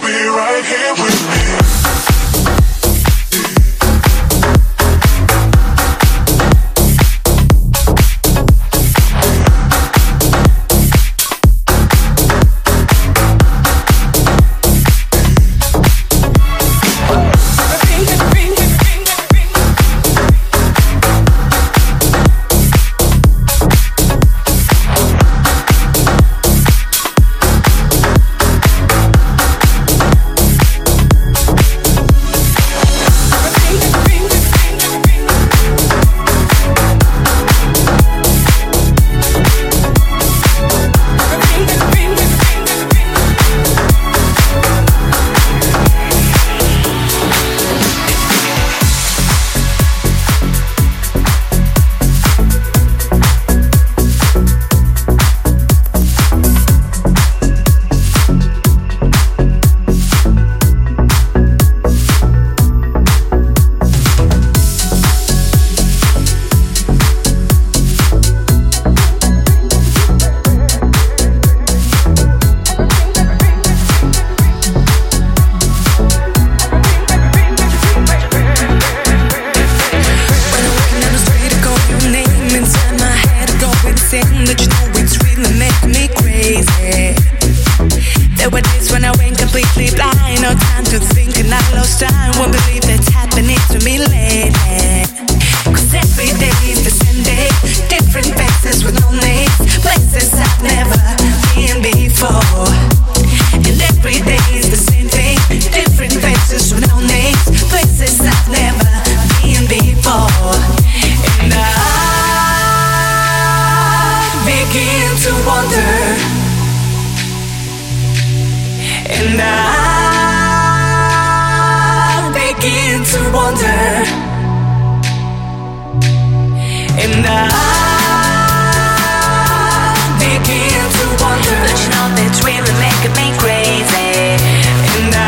be right here with me. And I begin to wonder. And I begin to wonder. But you know that's really making me crazy. And I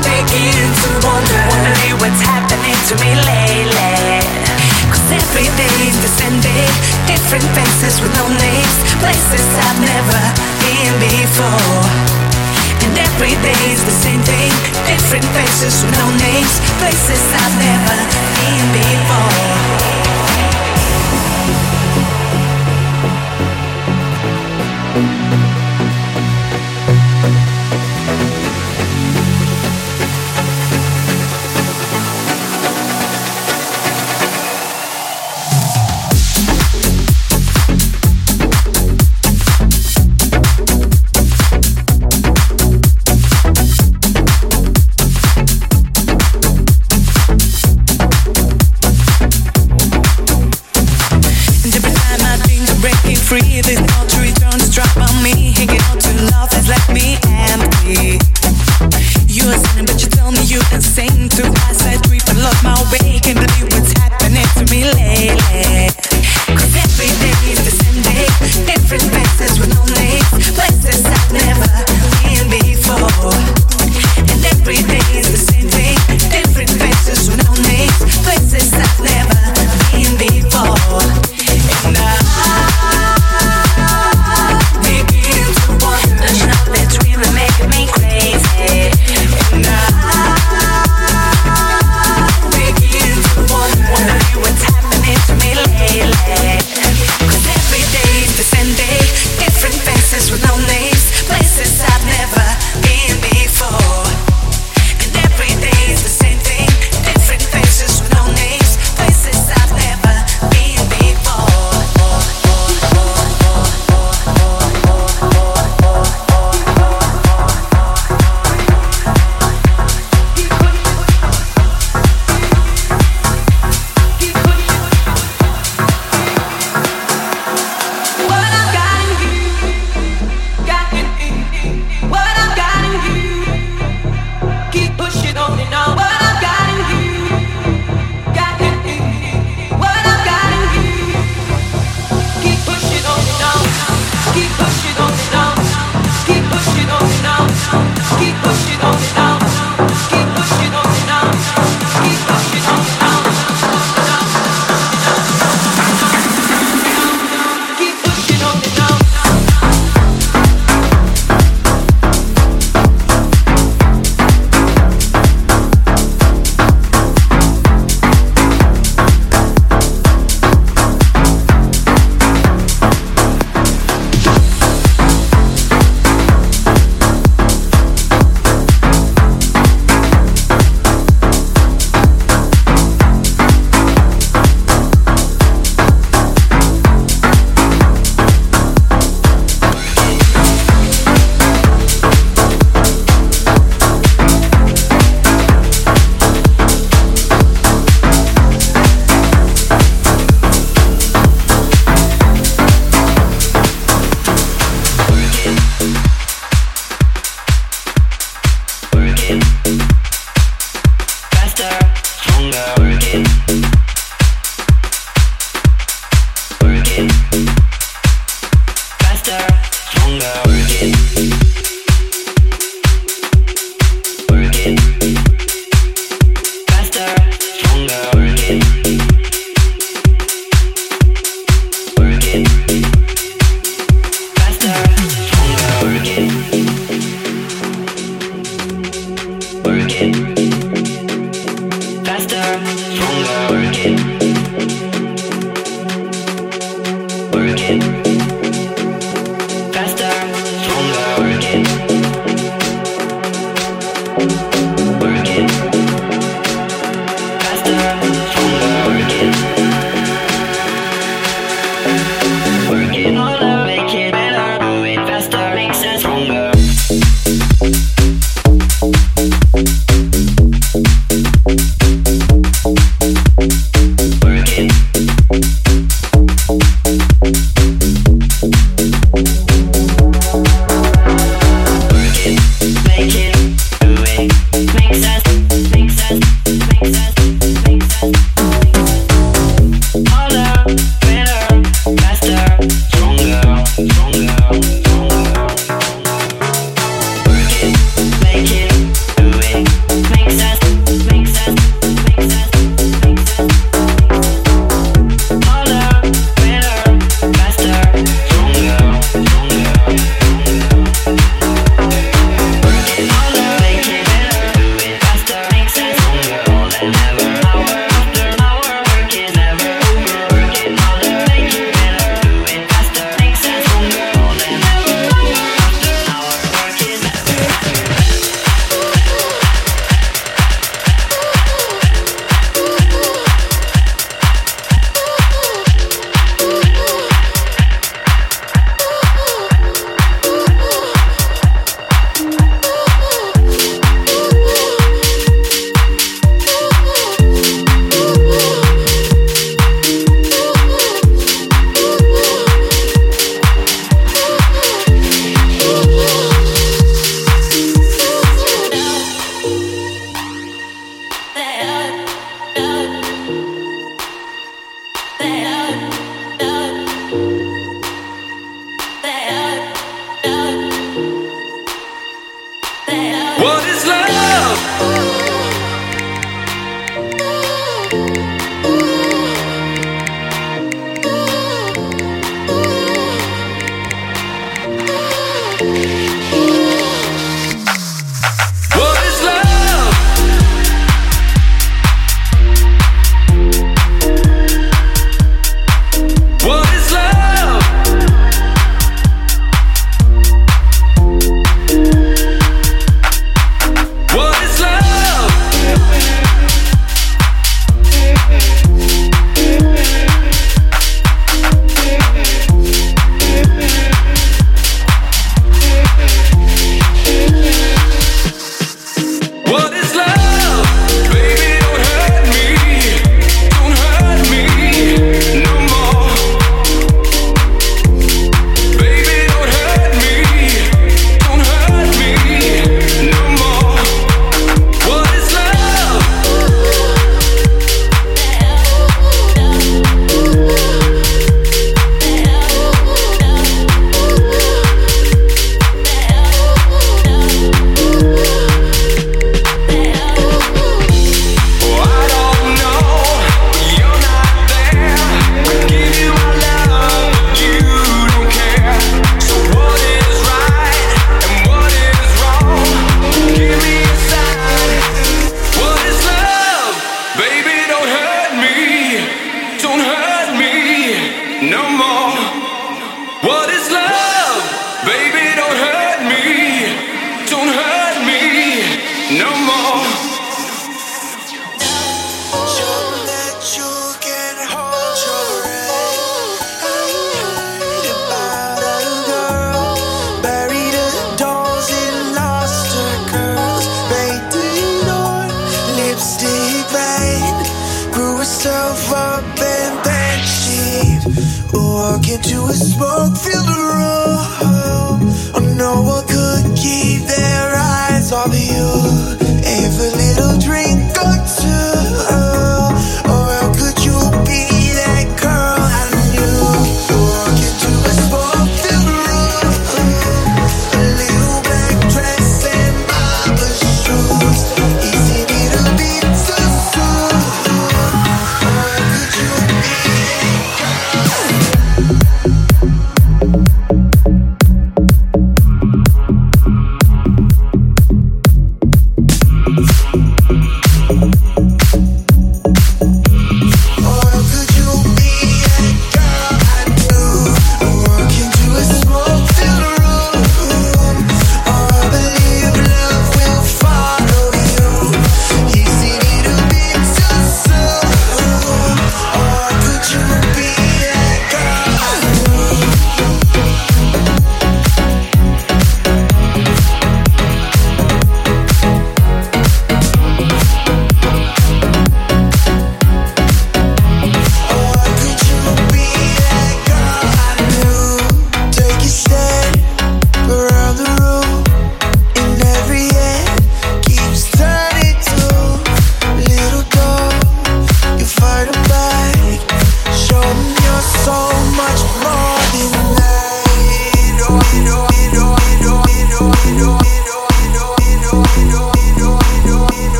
begin to wonder. Wondering what's happening to me lately. Cause every day is the same. Different faces with no names. Places I've never been been before. And every day is the same thing. Different faces with no names, places I've never been before.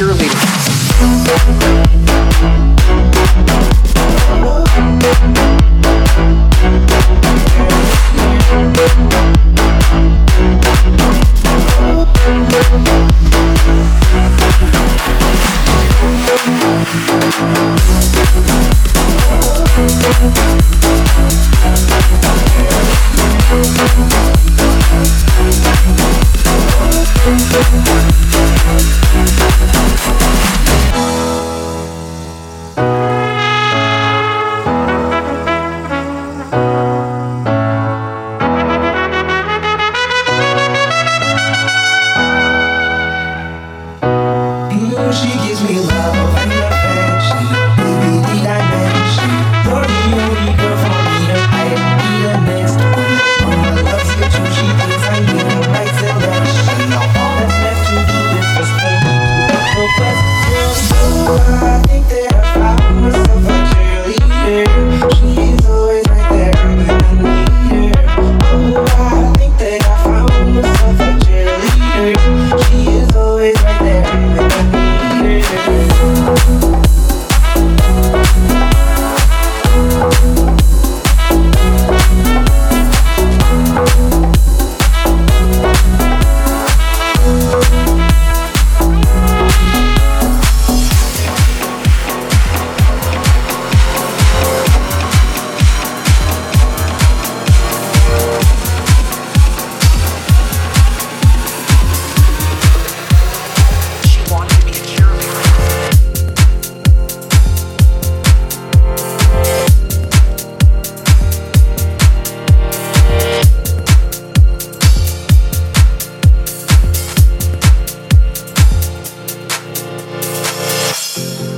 cheerleader.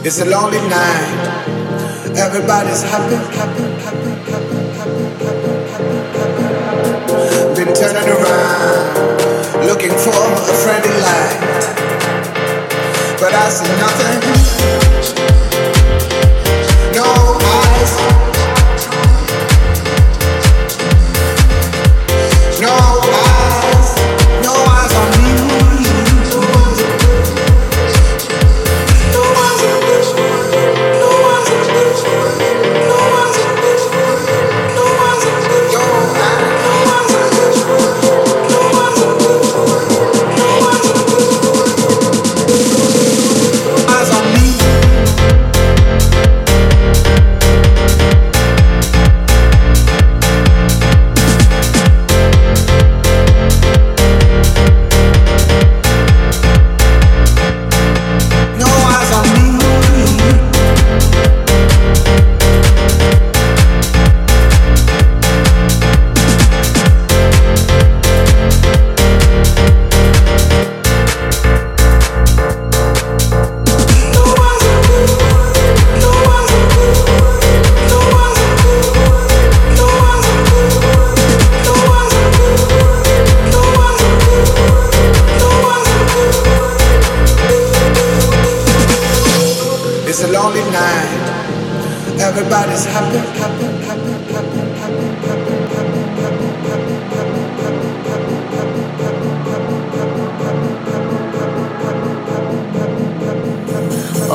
It's a lonely night. Everybody's happy, happy, happy, happy, happy, happy, happy, happy. Been turning around, looking for a friendly light, but I see nothing.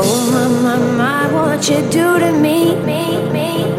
Tonight. It'll be you and I.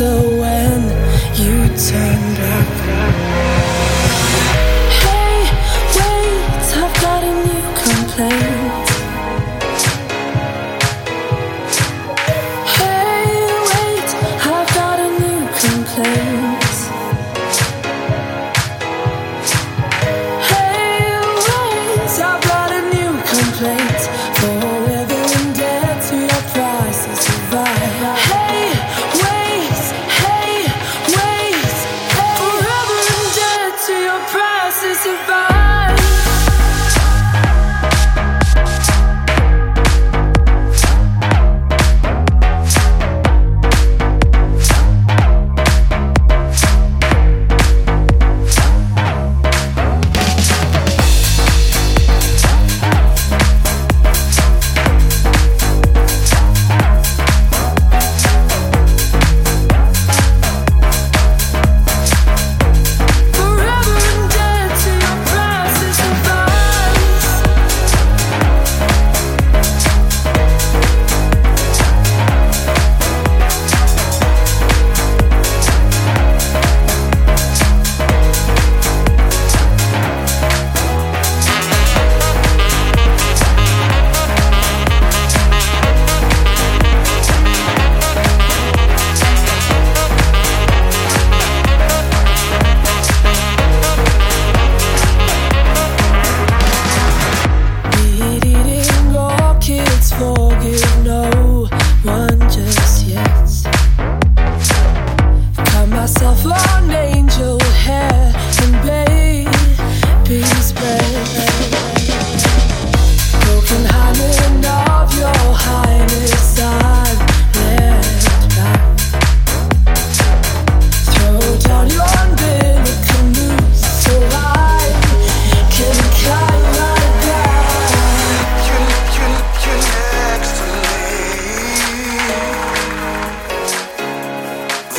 Forever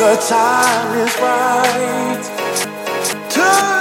time is right. Turn